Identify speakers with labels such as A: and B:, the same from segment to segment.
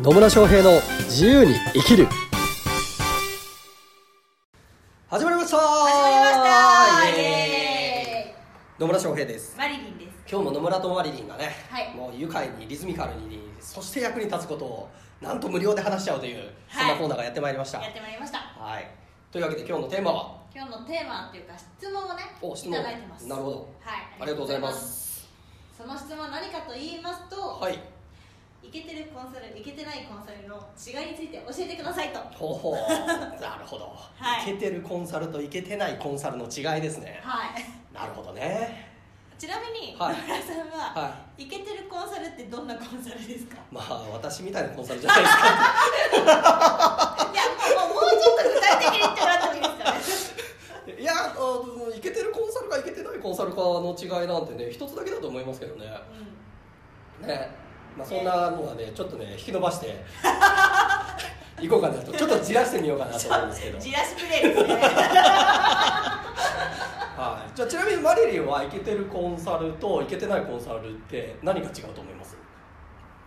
A: 野村翔平の自由に生きる。始まりました。
B: 始まりました。イエ
A: 野村翔平です。
B: マリリンです。
A: 今日も野村とマリリンがね、
B: はい。
A: もう愉快にリズミカルにそして役に立つことをなんと無料で話しちゃうという、そんなコーナーがやってまいりました。
B: やってまいりました。
A: はい。というわけで今日のテーマは？
B: 今日のテーマっていうか質問をね
A: お質問。
B: いただいてます。
A: なるほど。
B: はい。
A: ありがとうございます。
B: その質問は何かと言いますと、
A: はい
B: イケてるコンサルイケてないコンサルの違いについて教えてくださいと。
A: ほうほう。なるほど、
B: はい。
A: イケてるコンサルとイケてないコンサルの違いですね。
B: はい。
A: なるほどね。
B: ちなみに、
A: はい。
B: 野村さんは、
A: は
B: イケてるコンサルってどんなコンサルですか？
A: まあ私みたいなコンサルじゃないですか。
B: いやもうもうちょっと具体的に言ってもらってもいいですかね？
A: いやあのイケてるコンサルかイケてないコンサルかの違いなんてね一つだけだと思いますけどね。ねまあそんなのはねちょっとね引き伸ばして いこうかなと。ちょっとじらしてみようかなと思うんですけど。
B: じらしプレイですね。
A: はい、じゃあちなみにマリリンはイケてるコンサルとイケてないコンサルって何が違うと思います？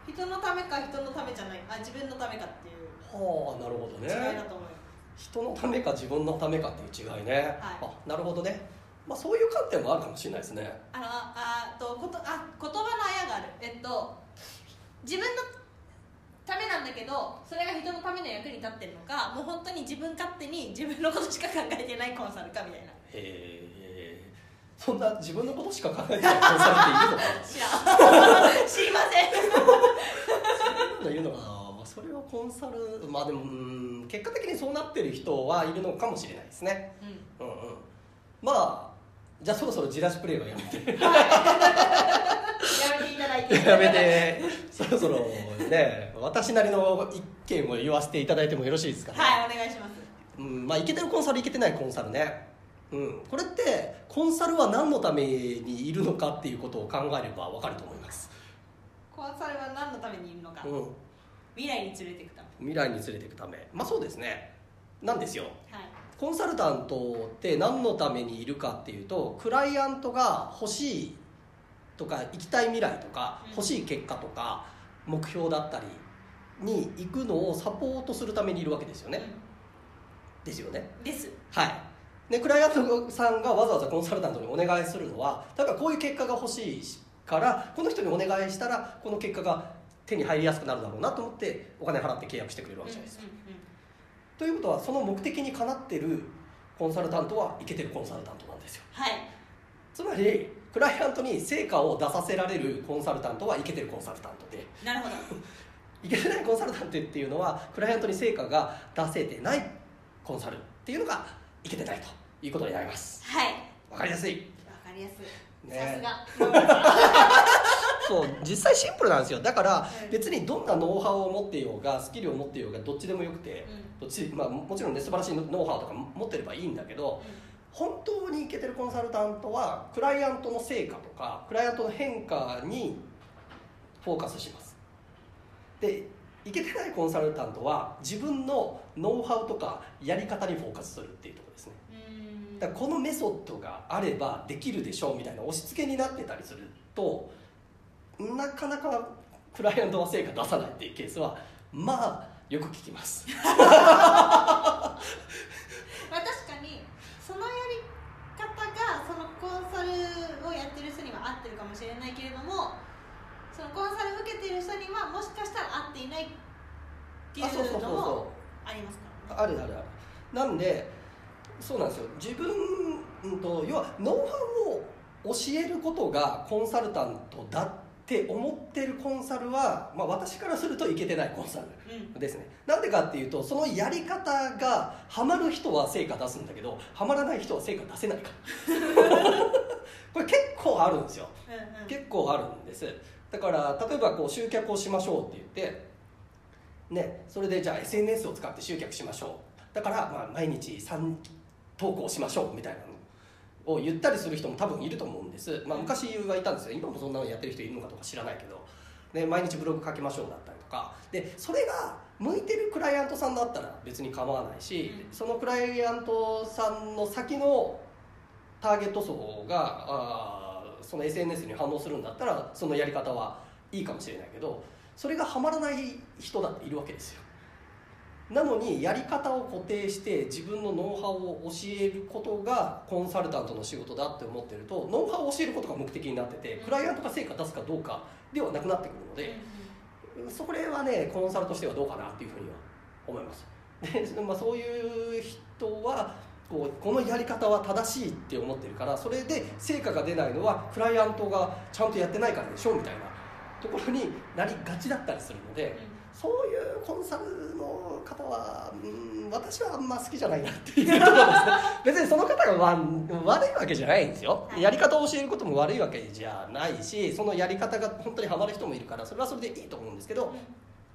B: 人のためか人のためじゃない。あ自分のためかっていう。
A: はあなるほどね。
B: 違いだと思います、
A: 人のためか自分のためかっていう違いね、
B: はい。
A: あなるほどね。まあそういう観点もあるかもしれないですね。
B: あのあとことあ言葉のあやがある。えっと自分のためなんだけどそれが人のための役に立ってるのかもう本当に自分勝手に自分のことしか考えてないコンサルかみたいな。
A: へえそんな自分のことしか考えてないコンサルっているのかな？
B: 知らん。知りません。
A: そういうのがまあそれはコンサルまあでもうん結果的にそうなってる人はいるのかもしれないですね。
B: うん。
A: うんうん。まあじゃあそろそろじらしプレイはやめて。
B: やめていただいて。
A: やめて。そろそろね私なりの意見を言わせていただいてもよろしいですかね。
B: はいお願いします。
A: うんまあイケてるコンサルイケてないコンサルね。うんこれってコンサルは何のためにいるのかっていうことを考えれば分かると思います、
B: コンサルは何のためにいるのか、
A: うん、
B: 未来に連れていくため。
A: 未来に連れていくため。まあそうですね。なんですよ。
B: はい。
A: コンサルタントって何のためにいるかっていうとクライアントが欲しいとか行きたい未来とか
B: うん。
A: 欲しい結果とか目標だったりに行くのをサポートするためにいるわけですよね、ですよね。
B: うんです。
A: はい。でクライアントさんがわざわざコンサルタントにお願いするのは例えばこういう結果が欲しいからこの人にお願いしたらこの結果が手に入りやすくなるだろうなと思ってお金払って契約してくれるわけじゃないですか、
B: うんうん。
A: ということはその目的にかなってるコンサルタントはイケてるコンサルタントなんですよ。
B: はい
A: つまりクライアントに成果を出させられるコンサルタントはイケてるコンサルタントで。
B: なるほど。
A: いけてないコンサルタントっていうのはクライアントに成果が出せてないコンサルっていうのがいけてないということになります。
B: はい。
A: わかりやすい。
B: わかりやすい、
A: ね
B: さすが。
A: そう実際シンプルなんですよ。だから
B: うん。
A: 別にどんなノウハウを持っていようがスキルを持っていようがどっちでもよくて
B: うん。
A: どっち、まあ、もちろんね素晴らしいノウハウとか持ってればいいんだけど本当にいけてるコンサルタントはクライアントの成果とかクライアントの変化にフォーカスします。でいけてないコンサルタントは自分のノウハウとかやり方にフォーカスするっていうところですね。
B: うん。
A: だからこのメソッドがあればできるでしょうみたいな押し付けになってたりするとなかなかクライアントは成果出さないっていうケースはまあよく聞きます
B: まあ確かにそのやり方がそのコンサルをやってる人には合ってるかもしれないけれどもそのコンサルを受けてる人にはもしかしたら合っていないっていうのも
A: そ
B: ありますからね。
A: うあるあるある。なんでそうなんですよ。自分うんと要はノウハウを教えることがコンサルタントだって思ってるコンサルは、まあ、私からするといけてないコンサル
B: うん
A: ですね。なんでかっていうとそのやり方がハマる人は成果出すんだけどハマらない人は成果出せないから。これ結構あるんですよ。
B: うんうん。
A: 結構あるんですだから例えばこう集客をしましょうって言ってねそれでじゃあ SNS を使って集客しましょう。だからまあ毎日3投稿しましょうみたいなのを言ったりする人も多分いると思うんです、まあ、昔はいたんですよ。今もそんなのやってる人いるのかとか知らないけど。で毎日ブログ書きましょうだったりとか。でそれが向いてるクライアントさんだったら別に構わないし、
B: うん。
A: そのクライアントさんの先のターゲット層があーその SNS に反応するんだったらそのやり方はいいかもしれないけどそれがハマらない人だっているわけですよ。なのにやり方を固定して自分のノウハウを教えることがコンサルタントの仕事だって思ってるとノウハウを教えることが目的になっててクライアントが成果出すかどうかではなくなってくるのでそれはねコンサルとしてはどうかなっていうふうには思います。で、まあ、そういう人はこうこのやり方は正しいって思ってるからそれで成果が出ないのはクライアントがちゃんとやってないからでしょみたいなところになりがちだったりするので。そういうコンサルの方は、うん、私はあんま好きじゃないなっていうところですね。別にその方が悪いわけじゃないんですよ、はい、やり方を教えることも悪いわけじゃないしそのやり方が本当にハマる人もいるからそれはそれでいいと思うんですけど、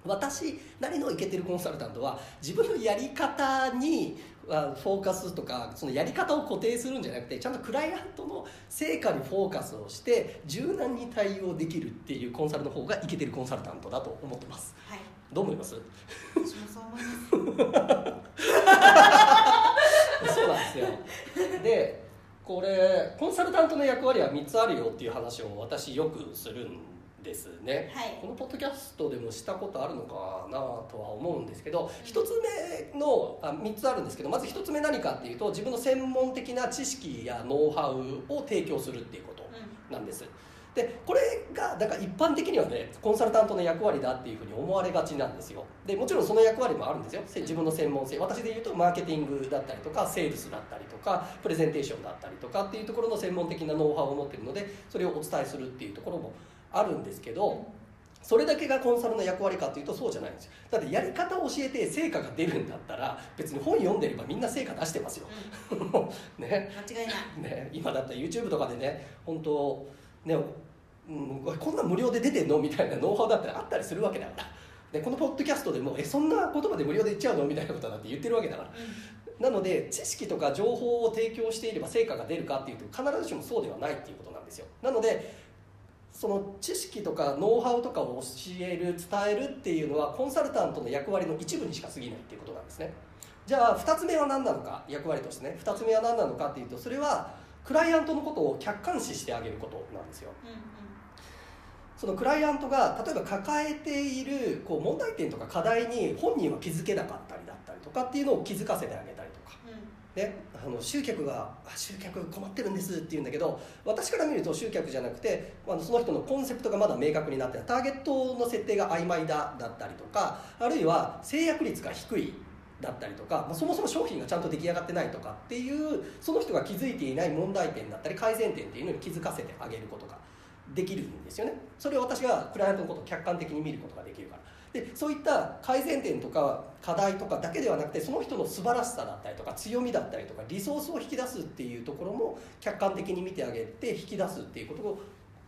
A: 私なりのイケてるコンサルタントは自分のやり方にフォーカスとかそのやり方を固定するんじゃなくてちゃんとクライアントの成果にフォーカスをして柔軟に対応できるっていうコンサルの方がイケてるコンサルタントだと思ってます、はい、どう思います？
B: 私もそう思います。
A: そうなんですよ。でこれコンサルタントの役割は3つあるよっていう話を私よくするんですね、はい、このポッドキャストでもしたことあるのかなとは思うんですけど、1つ目のあ3つあるんですけどまず1つ目何かっていうと自分の専門的な知識やノウハウを提供するっていうことなんです、でこれがだから一般的にはねコンサルタントの役割だっていうふうに思われがちなんですよ。でもちろんその役割もあるんですよ。自分の専門性。私で言うとマーケティングだったりとかセールスだったりとかプレゼンテーションだったりとかっていうところの専門的なノウハウを持ってるのでそれをお伝えするっていうところもあるんですけどそれだけがコンサルの役割かというとそうじゃないんですよ。だってやり方を教えて成果が出るんだったら別に本読んでればみんな成果出してますよ、
B: うん、ね。間違いない、
A: ね、今だったら YouTube とかでね本当ね、うん、こんな無料で出てんのみたいなノウハウだったらあったりするわけだから。でこのポッドキャストでもえそんな言葉で無料で言っちゃうのみたいなことだって言ってるわけだから、うん、なので知識とか情報を提供していれば成果が出るかっていうと必ずしもそうではないっていうことなんですよ。なのでその知識とかノウハウとかを教える伝えるっていうのはコンサルタントの役割の一部にしか過ぎないっていうことなんですね。じゃあ2つ目は何なのか役割としてね。2つ目は何なのかっていうとそれはクライアントのことを客観視してあげることなんですよ、うんうん、そのクライアントが例えば抱えているこう問題点とか課題に本人は気づけなかったりだったりとかっていうのを気づかせてあげたりね、あの集客が集客困ってるんですって言うんだけど私から見ると集客じゃなくてあのその人のコンセプトがまだ明確になってターゲットの設定が曖昧だだったりとかあるいは制約率が低いだったりとか、まあ、そもそも商品がちゃんと出来上がってないとかっていうその人が気づいていない問題点だったり改善点っていうのに気づかせてあげることができるんですよね。それを私がクライアントのことを客観的に見ることができるから。でそういった改善点とか課題とかだけではなくてその人の素晴らしさだったりとか強みだったりとかリソースを引き出すっていうところも客観的に見てあげて引き出すっていうこ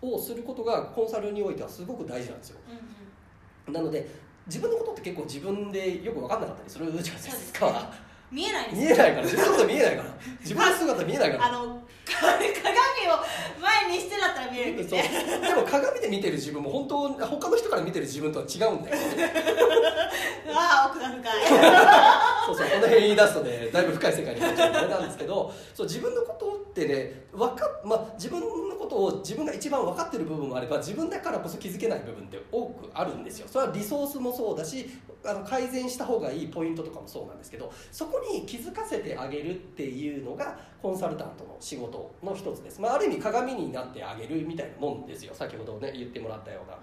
A: とをすることがコンサルにおいてはすごく大事なんですよ、うんうん、なので自分のことって結構自分でよく分かんなかったりするじゃないですか
B: 見えない
A: 見えないから。自分のこと見えないから。自分の姿見えないから。
B: あの鏡を前にしてだったら見えるけど、ね、
A: でも鏡で見てる自分も本当他の人から見てる自分とは違うんだよ
B: ああ奥が深い
A: そうそうこの辺言い出すとねだいぶ深い世界に入っちゃうあれなんですけどそう自分のことってねわか、まあ、自分のことを自分が一番分かってる部分もあれば自分だからこそ気づけない部分って多くあるんですよ。それはリソースもそうだしあの改善した方がいいポイントとかもそうなんですけどそこに気づかせてあげるっていうのがコンサルタントの仕事の一つです、まあ、ある意味鏡になってあげるみたいなもんですよ。先ほどね言ってもらったような。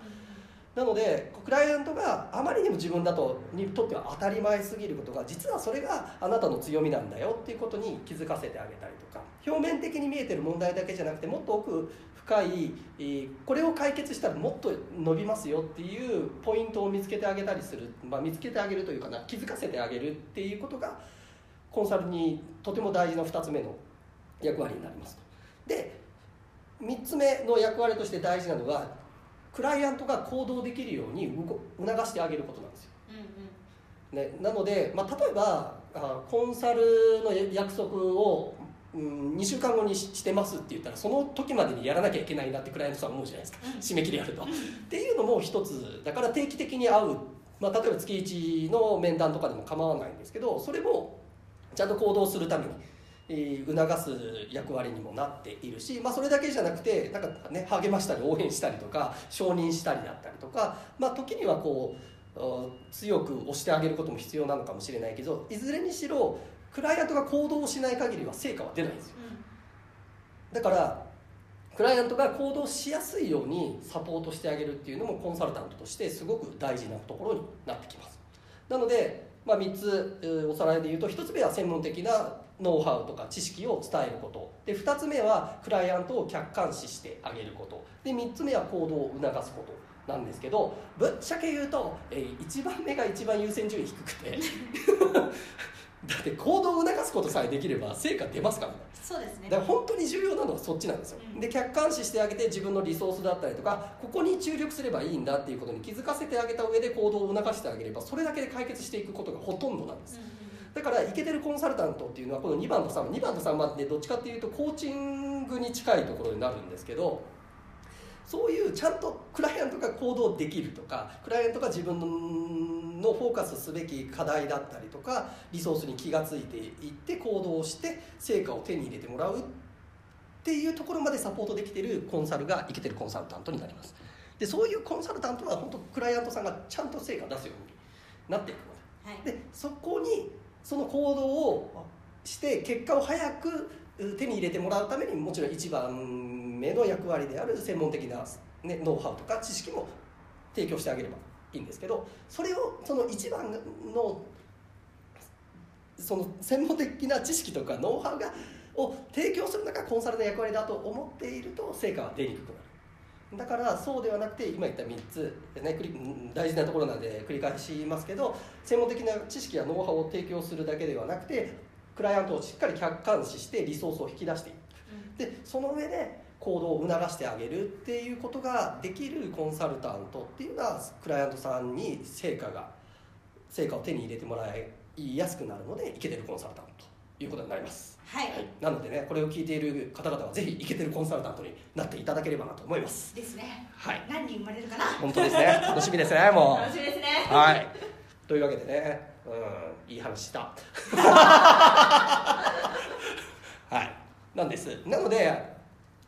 A: なのでクライアントがあまりにも自分だとにとっては当たり前すぎることが実はそれがあなたの強みなんだよっていうことに気づかせてあげたりとか表面的に見えてる問題だけじゃなくてもっと奥深いこれを解決したらもっと伸びますよっていうポイントを見つけてあげたりする、まあ、見つけてあげるというかな気づかせてあげるっていうことがコンサルにとても大事な2つ目の役割になりますと。で3つ目の役割として大事なのはクライアントが行動できるように促してあげることなんですよ。うんうん、ね、なので、まあ、例えばあコンサルの約束を、うん、2週間後にしてますって言ったらその時までにやらなきゃいけないなってクライアントさん思うじゃないですか、うん、締め切りやると。っていうのも一つだから定期的に会う、まあ、例えば月1の面談とかでも構わないんですけどそれもちゃんと行動するためにえー促す役割にもなっているし、まあ、それだけじゃなくてなんか、ね、励ましたり応援したりとか承認したりだったりとか、まあ、時にはこううん強く押してあげることも必要なのかもしれないけどいずれにしろクライアントが行動をしない限りは成果は出ないんですよ。だからクライアントが行動しやすいようにサポートしてあげるっていうのもコンサルタントとしてすごく大事なところになってきます。なので、まあ、3つおさらいで言うと1つ目は専門的なノウハウとか知識を伝えること。で2つ目はクライアントを客観視してあげること。で3つ目は行動を促すことなんですけどぶっちゃけ言うと、え1番目が一番優先順位低くて。だって行動を促すことさえできれば成果出ますからね。
B: そうですね。
A: だから本当に重要なのはそっちなんですよ、
B: うん。
A: で客観視してあげて自分のリソースだったりとかここに注力すればいいんだっていうことに気づかせてあげた上で行動を促してあげればそれだけで解決していくことがほとんどなんです、
B: うんうん
A: だからイケてるコンサルタントっていうのはこの2番と3番2番と3番ってどっちかっていうとコーチングに近いところになるんですけどそういうちゃんとクライアントが行動できるとかクライアントが自分のフォーカスすべき課題だったりとかリソースに気がついていって行動して成果を手に入れてもらうっていうところまでサポートできているコンサルがイケてるコンサルタントになります。でそういうコンサルタントは本当クライアントさんがちゃんと成果出すようになっていくので
B: はい。
A: でそこにその行動をして結果を早くう手に入れてもらうためにもちろん一番目の役割である専門的な、ね、ノウハウとか知識も提供してあげればいいんですけどそれをその一番のその専門的な知識とかノウハウがを提供するのがコンサルの役割だと思っていると成果は出にくくなる。だからそうではなくて今言った3つ、ね、大事なところなんで繰り返しますけど専門的な知識やノウハウを提供するだけではなくてクライアントをしっかり客観視してリソースを引き出していくでその上で行動を促してあげるっていうことができるコンサルタントっていうのはクライアントさんに成果が成果を手に入れてもらいやすくなるのでイケてるコンサルタントということになります。
B: はい、
A: はい、なのでねこれを聞いている方々はぜひイケてるコンサルタントになっていただければなと思います。
B: ですね
A: はい。
B: 何人生まれるかな
A: 本当ですね。楽しみですねも
B: 楽しみですね。
A: うはい。というわけでねうんいい話した。はい。なんです。なので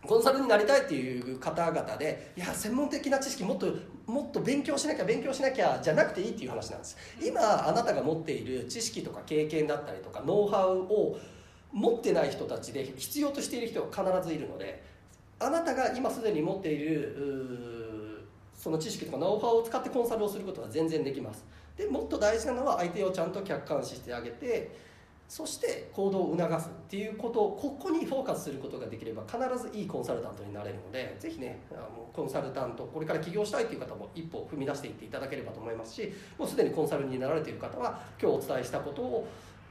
A: コンサルになりたいっていう方々でいや専門的な知識もっともっと勉強しなきゃ勉強しなきゃじゃなくていいっていう話なんです。今あなたが持っている知識とか経験だったりとかノウハウを持ってない人たちで必要としている人が必ずいるのであなたが今すでに持っているその知識とかノウハウを使ってコンサルをすることは全然できます。でもっと大事なのは相手をちゃんと客観視してあげてそして行動を促すっていうことをここにフォーカスすることができれば必ずいいコンサルタントになれるのでぜひねあのコンサルタントこれから起業したいという方も一歩踏み出していっていただければと思いますしもうすでにコンサルになられている方は今日お伝えしたことを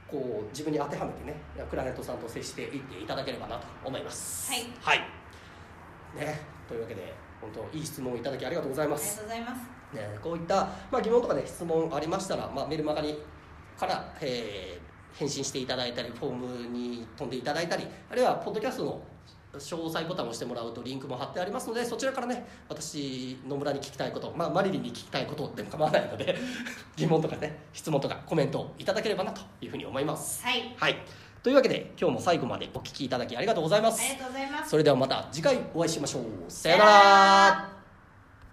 A: こう自分に当てはめてねクライアントさんと接していっていただければなと思います。
B: はい。
A: はい。ね、というわけで本当いい質問をいただきありがとうござい
B: ありが
A: ます。
B: とうございます。
A: ね、こういった、まあ、疑問とかね質問ありましたら、まあ、メールマガにから、えー返信していただいたりフォームに飛んでいただいたりあるいはポッドキャストの詳細ボタンを押してもらうとリンクも貼ってありますのでそちらからね私野村に聞きたいこと、まあ、マリリンに聞きたいことでも構わないので 疑問とかね質問とかコメントをいただければなというふうに思います。
B: はい
A: はい、というわけで今日も最後までお聞きいただきありがとうございます。
B: ありがとうございます
A: それではまた次回お会いしましょう。さような
B: ら